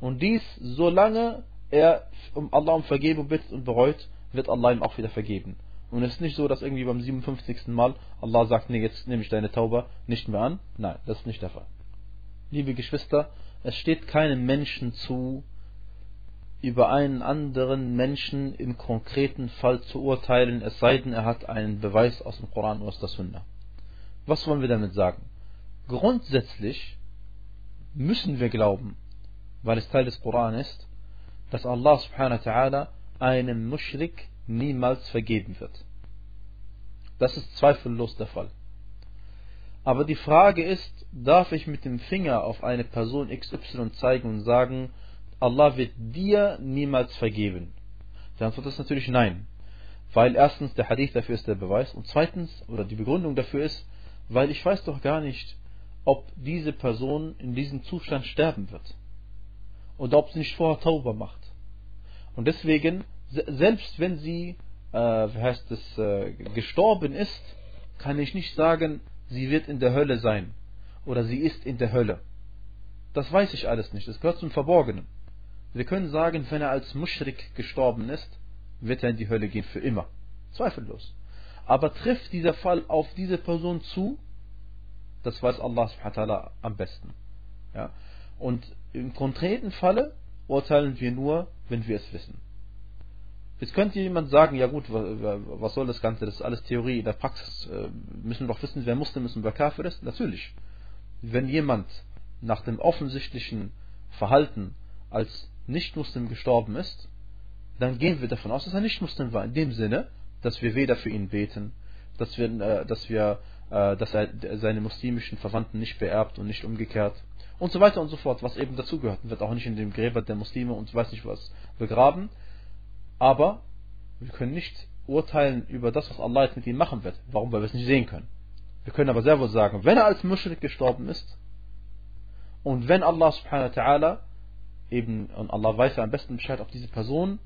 Und dies, solange er um Allah um Vergebung bittet und bereut, wird Allah ihm auch wieder vergeben. Und es ist nicht so, dass irgendwie beim 57. Mal Allah sagt, nee, jetzt nehme ich deine Tauber nicht mehr an. Nein, das ist nicht der Fall. Liebe Geschwister, es steht keinem Menschen zu, über einen anderen Menschen im konkreten Fall zu urteilen, es sei denn, er hat einen Beweis aus dem Koran oder aus der Sunna. Was wollen wir damit sagen? Grundsätzlich müssen wir glauben, weil es Teil des Koran ist, dass Allah subhanahu wa ta'ala einem Mushrik niemals vergeben wird. Das ist zweifellos der Fall. Aber die Frage ist, darf ich mit dem Finger auf eine Person XY zeigen und sagen, Allah wird dir niemals vergeben? Die Antwort ist natürlich nein. Weil erstens der Hadith dafür ist der Beweis und zweitens, oder die Begründung dafür ist, weil ich weiß doch gar nicht, ob diese Person in diesem Zustand sterben wird. Oder ob sie nicht vorher Tauber macht. Und deswegen, selbst wenn sie, äh, wie heißt es, äh, gestorben ist, kann ich nicht sagen, sie wird in der Hölle sein oder sie ist in der Hölle. Das weiß ich alles nicht, das gehört zum Verborgenen. Wir können sagen, wenn er als Muschrik gestorben ist, wird er in die Hölle gehen für immer. Zweifellos. Aber trifft dieser Fall auf diese Person zu, das weiß Allah subhanahu am besten. Ja? Und im konkreten Falle urteilen wir nur, wenn wir es wissen. Jetzt könnte jemand sagen, ja gut, was soll das Ganze, das ist alles Theorie. In der Praxis äh, müssen wir doch wissen, wer Muslim ist und wer Kafir ist. Natürlich. Wenn jemand nach dem offensichtlichen Verhalten als Nicht-Muslim gestorben ist, dann gehen wir davon aus, dass er nicht Muslim war. In dem Sinne, dass wir weder für ihn beten, dass wir, äh, dass wir, dass er seine muslimischen Verwandten nicht beerbt und nicht umgekehrt und so weiter und so fort, was eben dazugehört. Wird auch nicht in dem Gräber der Muslime und weiß nicht was begraben. Aber wir können nicht urteilen über das, was Allah jetzt mit ihm machen wird. Warum? Weil wir es nicht sehen können. Wir können aber sehr wohl sagen, wenn er als Mushrik gestorben ist und wenn Allah subhanahu wa ta'ala eben, und Allah weiß ja am besten Bescheid, ob diese Person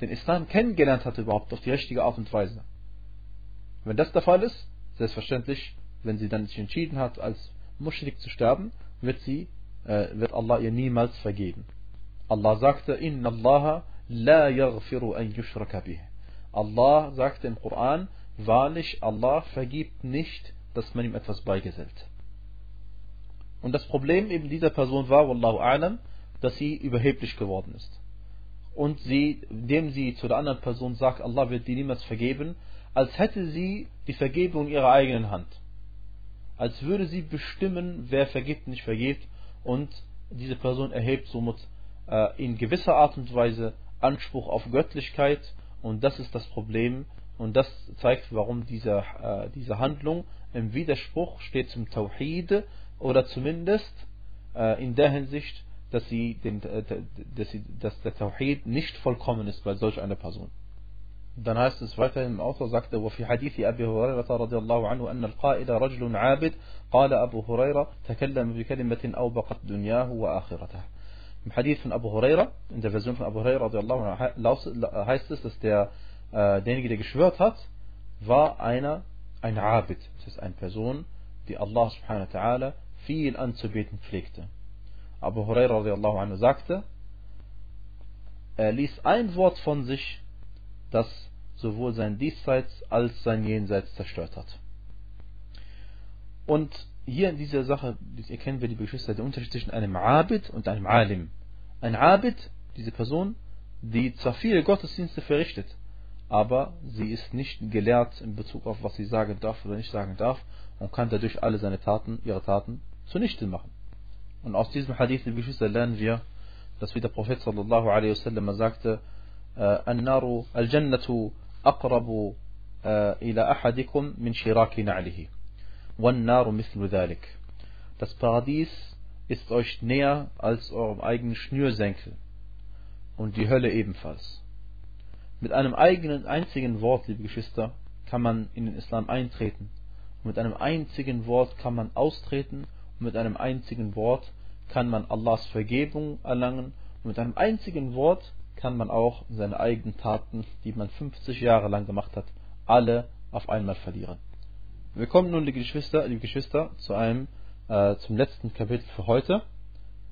den Islam kennengelernt hat überhaupt auf die richtige Art und Weise. Wenn das der Fall ist, selbstverständlich, wenn sie dann sich entschieden hat, als Mushrik zu sterben, wird sie, äh, wird Allah ihr niemals vergeben. Allah sagte, Inna Allah La yaghfiru an yushraka bih. Allah sagt im Koran, wahrlich, Allah vergibt nicht, dass man ihm etwas beigesellt. Und das Problem eben dieser Person war, Wallahu a'lam, dass sie überheblich geworden ist. Und sie, indem sie zu der anderen Person sagt, Allah wird dir niemals vergeben, als hätte sie die Vergebung in ihrer eigenen Hand. als würde sie bestimmen, wer vergibt, nicht vergibt und diese Person erhebt somit äh, in gewisser Art und Weise Anspruch auf Göttlichkeit und das ist das Problem und das zeigt, warum diese, äh, diese Handlung im Widerspruch steht zum Tawhid oder zumindest äh, in der Hinsicht, dass, sie den, äh, dass, sie, dass der Tawhid nicht vollkommen ist bei solch einer Person. Dann heißt es weiterhin im Autor, sagte, وفي حديث أبي هريرة رضي الله عنه أن القائد رجل عابد قال أبو هريرة تكلم بكلمة أوبقت دنياه وآخرته. Im Hadith von Abu Huraira, in der Version von Abu Huraira radiallahu anhu, heißt es, dass der, äh, derjenige, der geschwört hat, war einer, ein Abid. Das ist eine Person, die Allah subhanahu wa ta'ala viel anzubeten pflegte. Abu Huraira radiallahu anhu sagte, er ließ ein Wort von sich, das sowohl sein Diesseits als sein Jenseits zerstört hat. Und hier in dieser Sache erkennen wir, die Geschwister, den Unterschied zwischen einem Abid und einem Alim. Ein Abid, diese Person, die zwar viele Gottesdienste verrichtet, aber sie ist nicht gelehrt in Bezug auf, was sie sagen darf oder nicht sagen darf und kann dadurch alle seine Taten, ihre Taten zunichte machen. Und aus diesem Hadith, liebe Geschwister, lernen wir, dass wie der Prophet sallallahu alaihi wasallam sagte, النار الجنة أقرب إلى أحدكم من شراك نعله وَالنَّارُ مِثْلُ ذَلِكَ Das Paradies ist euch näher als eurem eigenen Schnürsenkel und die Hölle ebenfalls. Mit einem eigenen einzigen Wort, liebe Geschwister, kann man in den Islam eintreten. Und mit einem einzigen Wort kann man austreten und mit einem einzigen Wort kann man Allahs Vergebung erlangen und mit einem einzigen Wort kann man auch seine eigenen Taten, die man 50 Jahre lang gemacht hat, alle auf einmal verlieren. Wir kommen nun, liebe Geschwister, liebe Geschwister zu einem, äh, zum letzten Kapitel für heute.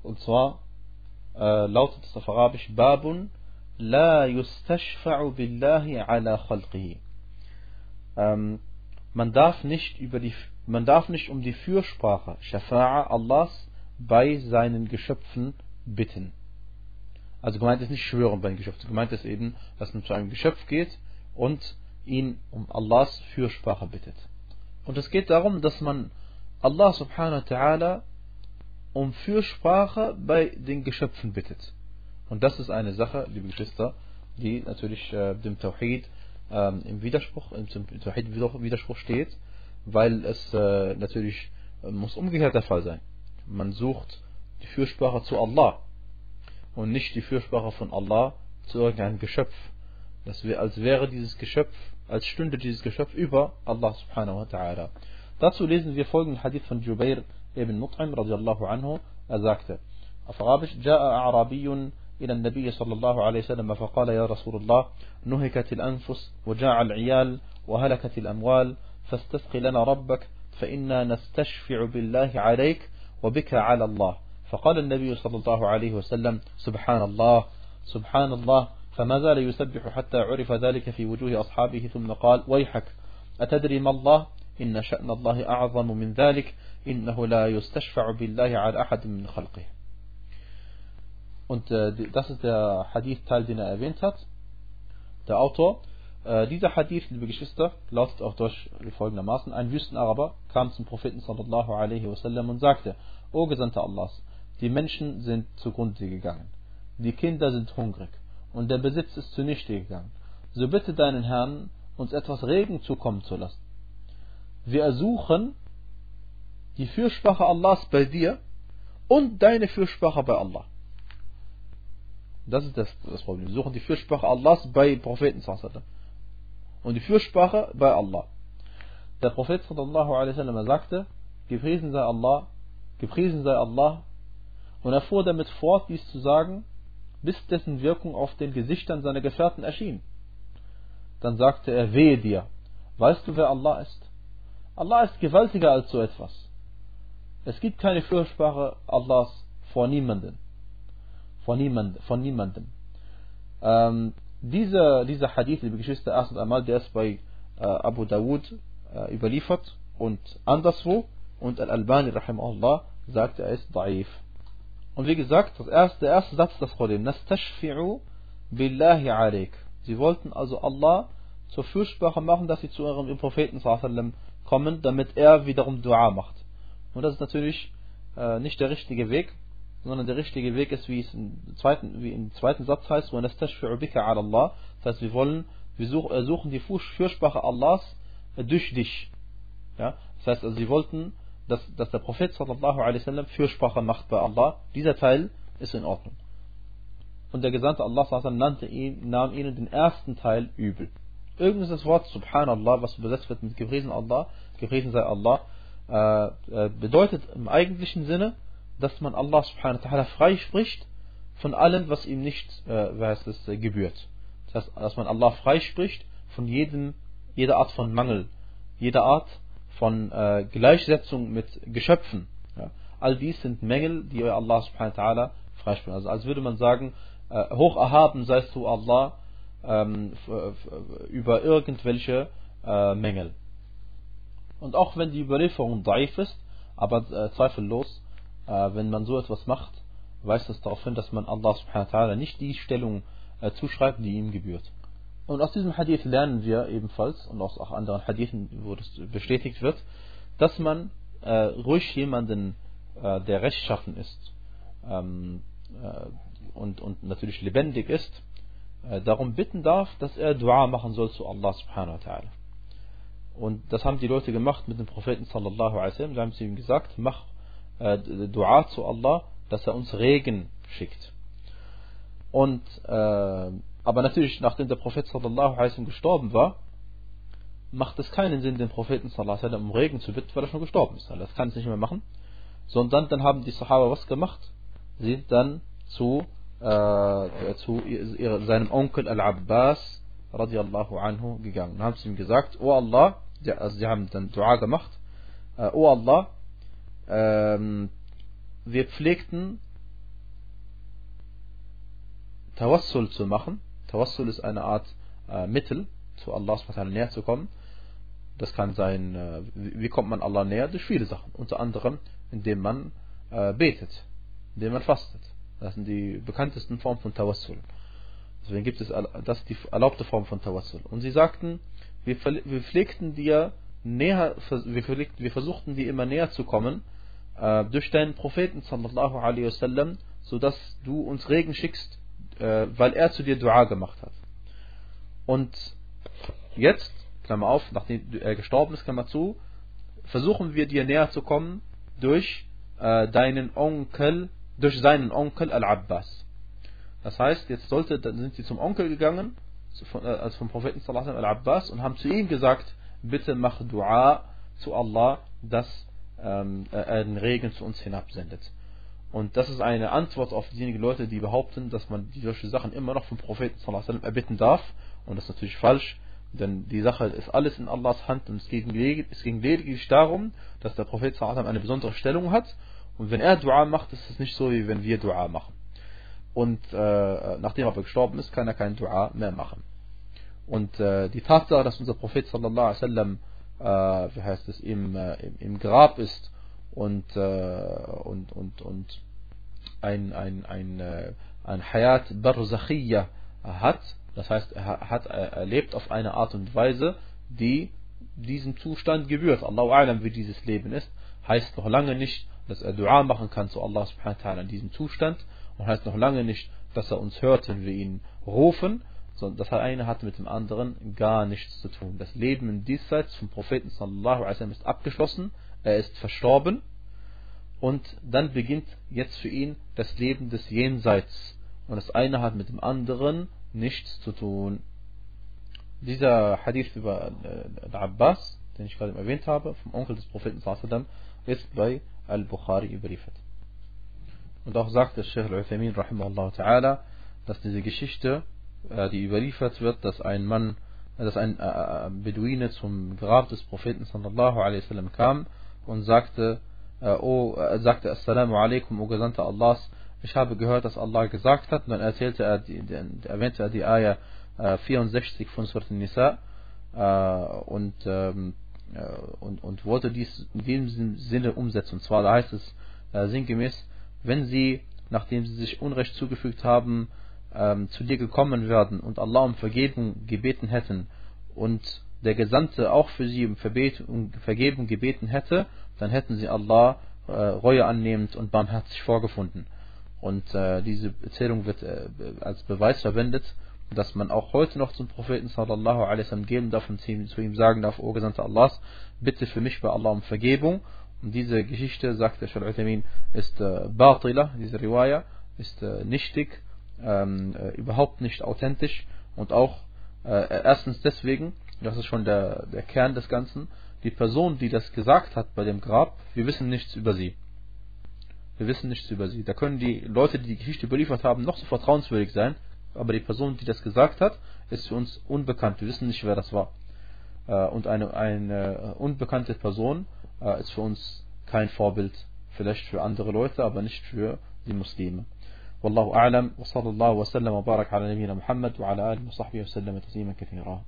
Und zwar äh, lautet es auf Arabisch Babun La yustashfa'u billahi ala khalqihi. Ähm, man darf nicht über die, man darf nicht um die Fürsprache, Shafa'a Allahs, bei seinen Geschöpfen bitten. Also gemeint ist nicht schwören bei den Geschöpfen. Gemeint ist eben, dass man zu einem Geschöpf geht und ihn um Allahs Fürsprache bittet. Und es geht darum, dass man Allah subhanahu wa ta'ala um Fürsprache bei den Geschöpfen bittet. Und das ist eine Sache, liebe Geschwister, die natürlich äh, dem Tawhid äh, im Widerspruch, im Tawhid Widerspruch steht, weil es äh, natürlich äh, muss umgekehrt der Fall sein. Man sucht die Fürsprache zu Allah und nicht die Fürsprache von Allah zu irgendeinem Geschöpf. Das wäre, als wäre dieses Geschöpf als stünde dieses Geschöpf über Allah subhanahu wa ta'ala. Dazu lesen wir folgenden Hadith von Jubair ibn Mut'im radiallahu anhu. Er sagte, auf Arabisch, جاء أعرابي إلى النبي صلى الله عليه وسلم فقال يا رسول الله نهكت الأنفس وجاع العيال وهلكت الأموال فاستسقي لنا ربك فإنا نستشفع بالله عليك وبك على الله فقال النبي صلى الله عليه وسلم سبحان الله سبحان الله فما زال يسبح حتى عرف ذلك في وجوه أصحابه ثم قال ويحك أتدري ما الله إن شأن الله أعظم من ذلك إنه لا يستشفع بالله على أحد من خلقه Und äh, das ist der Hadith-Teil, den er erwähnt hat. Der Autor. Äh, dieser Hadith, liebe Geschwister, lautet auch durch folgendermaßen. Ein Wüstenaraber kam zum Propheten sallallahu alaihi wasallam und sagte, O Gesandter Allahs, die Menschen sind zugrunde gegangen. Die Kinder sind hungrig und der Besitz ist zunichte gegangen, so bitte deinen Herrn, uns etwas Regen zukommen zu lassen. Wir ersuchen die Fürsprache Allahs bei dir und deine Fürsprache bei Allah. Das ist das, das Problem. Wir suchen die Fürsprache Allahs bei Propheten und die Fürsprache bei Allah. Der Prophet sallallahu alaihi wasallam sagte, gepriesen sei Allah, gepriesen sei Allah, und er fuhr damit fort, dies zu sagen, bis dessen Wirkung auf den Gesichtern seiner Gefährten erschien. Dann sagte er, wehe dir, weißt du, wer Allah ist? Allah ist gewaltiger als so etwas. Es gibt keine Fürsprache Allahs vor niemanden. Vor niemand, von niemandem. Ähm, dieser, dieser Hadith, liebe Geschwister, erstens einmal, der ist bei äh, Abu Dawud äh, überliefert und anderswo. Und Al-Albani, rahimahullah, sagt, er ist da'if. Und wie gesagt, das erste, der erste Satz das Problem. Nastashfi'u billahi alaik. Sie wollten also Allah zur Fürsprache machen, dass sie zu ihrem Propheten kommen, damit er wiederum Dua macht. Und das ist natürlich äh, nicht der richtige Weg, sondern der richtige Weg ist, wie es im zweiten, wie im zweiten Satz heißt, das heißt, wir wollen, wir äh, suchen die Fürsprache Allahs äh, durch dich. Ja? Das heißt, also, sie wollten, dass, dass der Prophet sallallahu alaihi wasallam Fürsprache macht bei Allah. Dieser Teil ist in Ordnung. Und der Gesandte Allah nannte ihn, nahm ihnen den ersten Teil übel. Irgendwas das Wort Subhanallah, was übersetzt wird mit Gepriesen Allah, gepriesen sei Allah, äh, äh, bedeutet im eigentlichen Sinne, dass man Allah subhanahu wa ta'ala freispricht von allem, was ihm nicht äh, heißt es, äh, gebührt. Das heißt, dass man Allah freispricht von jedem, jeder Art von Mangel, jeder Art von äh, Gleichsetzung mit Geschöpfen. Ja. All dies sind Mängel, die Allah subhanahu wa ta'ala freispricht. Also als würde man sagen, äh, hoch erhaben seist du Allah ähm, über irgendwelche äh, Mängel. Und auch wenn die Überlieferung daif ist, aber äh, zweifellos, äh, wenn man so etwas macht, weist es darauf hin, dass man Allah subhanahu wa ta'ala nicht die Stellung äh, zuschreibt, die ihm gebührt. Und aus diesem Hadith lernen wir ebenfalls, und aus auch anderen Hadithen, wo das bestätigt wird, dass man äh, ruhig jemanden, äh, der rechtschaffen ist ähm, äh, und, und natürlich lebendig ist, äh, darum bitten darf, dass er Dua machen soll zu Allah subhanahu wa ta'ala. Und das haben die Leute gemacht mit dem Propheten sallallahu alaihi wasallam. Da haben sie ihm gesagt, mach äh, Dua zu Allah, dass er uns Regen schickt. Und äh, aber natürlich, nachdem der Prophet sallallahu alaihi gestorben war, macht es keinen Sinn, den Propheten sallallahu alaihi um Regen zu bitten, weil er schon gestorben ist. Das kann es nicht mehr machen. Sondern dann haben die Sahaba was gemacht? Sie sind dann zu, äh, zu ihre, seinem Onkel Al-Abbas radiallahu anhu gegangen. Und haben sie ihm gesagt, oh Allah, also sie haben dann Dua gemacht, äh, oh Allah, ähm, wir pflegten Tawassul zu machen. Tawassul ist eine Art äh, Mittel, zu Allah näher zu kommen. Das kann sein, äh, wie kommt man Allah näher? Durch viele Sachen. Unter anderem, indem man äh, betet, indem man fastet. Das sind die bekanntesten Formen von Tawassul. Deswegen gibt es das die erlaubte Form von Tawassul. Und sie sagten, wir, wir pflegten dir näher, wir, pflegten, wir versuchten dir immer näher zu kommen äh, durch deinen Propheten sallallahu alaihi wasallam, sodass du uns Regen schickst, weil er zu dir Dua gemacht hat. Und jetzt, Klammer auf, nachdem er gestorben ist, Klammer zu, versuchen wir dir näher zu kommen durch äh, deinen Onkel, durch seinen Onkel Al-Abbas. Das heißt, jetzt sollte, dann sind sie zum Onkel gegangen, also vom Propheten sallallahu Al-Abbas und haben zu ihm gesagt, bitte mach Dua zu Allah, dass ähm, er den Regen zu uns hinabsendet. Und das ist eine Antwort auf diejenigen Leute, die behaupten, dass man solche Sachen immer noch vom Propheten sallallahu erbitten darf. Und das ist natürlich falsch, denn die Sache ist alles in Allahs Hand und es ging, es ging lediglich darum, dass der Prophet sallallahu eine besondere Stellung hat. Und wenn er Dua macht, ist es nicht so, wie wenn wir Dua machen. Und äh, nachdem er gestorben ist, kann er kein Dua mehr machen. Und äh, die Tatsache, dass unser Prophet sallallahu alaihi wasallam, äh, wie heißt es, im, äh, im, im, Grab ist und, äh, und, und, und ein, ein, ein, äh, ein Hayat Barzakhiyya hat, das heißt, er, hat, er lebt auf eine Art und Weise, die diesem Zustand gebührt. Allahu Alam, wie dieses Leben ist, heißt noch lange nicht, dass er Dua machen kann zu Allah subhanahu wa ta'ala in diesem Zustand. Und heißt noch lange nicht, dass er uns hört, wenn wir ihn rufen, sondern das eine hat mit dem anderen gar nichts zu tun. Das Leben im Diesseits vom Propheten sallallahu alaihi wasallam ist abgeschlossen, er ist verstorben und dann beginnt jetzt für ihn das Leben des Jenseits und das eine hat mit dem anderen nichts zu tun. Dieser Hadith über äh, Abbas, den ich gerade erwähnt habe, vom Onkel des Propheten sallallahu ist bei Al-Bukhari überliefert. Und auch sagt der Sheikh ta'ala, dass diese Geschichte äh, die überliefert wird, dass ein Mann, äh, dass ein Beduine zum Grab des Propheten sallallahu alaihi wasallam kam und sagte, oh, sagte Assalamu alaikum, o Gesandter Allahs, ich habe gehört, dass Allah gesagt hat, und dann erzählte er, die, erwähnte er die Ayah 64 von Surat Nisa und, ähm, und, und wollte dies in diesem Sinne umsetzen. Und zwar, da heißt es sinngemäß, wenn sie, nachdem sie sich Unrecht zugefügt haben, ähm, zu dir gekommen werden und Allah um Vergebung gebeten hätten und der Gesandte auch für sie um Vergebung gebeten hätte, dann hätten sie Allah äh, Reue annehmend und barmherzig vorgefunden. Und äh, diese Erzählung wird äh, als Beweis verwendet, dass man auch heute noch zum Propheten sallallahu alaihi wasallam gehen darf und zu ihm sagen darf, O Gesandter Allahs, bitte für mich bei Allah um Vergebung. Und diese Geschichte, sagt der Shal'utamin, ist äh, batila, diese Riwaya, ist äh, nichtig, ähm, äh, überhaupt nicht authentisch und auch äh, erstens deswegen, das ist schon der, der Kern des Ganzen, die Person, die das gesagt hat bei dem Grab, wir wissen nichts über sie. Wir wissen nichts über sie. Da können die Leute, die die Geschichte überliefert haben, noch so vertrauenswürdig sein, aber die Person, die das gesagt hat, ist für uns unbekannt. Wir wissen nicht, wer das war. Äh, und eine, eine unbekannte Person äh, ist für uns kein Vorbild. Vielleicht für andere Leute, aber nicht für die Muslime. والله أعلم وصلى الله وسلم وبارك على نبينا محمد وعلى آله وصحبه وسلم تسليما كثيرا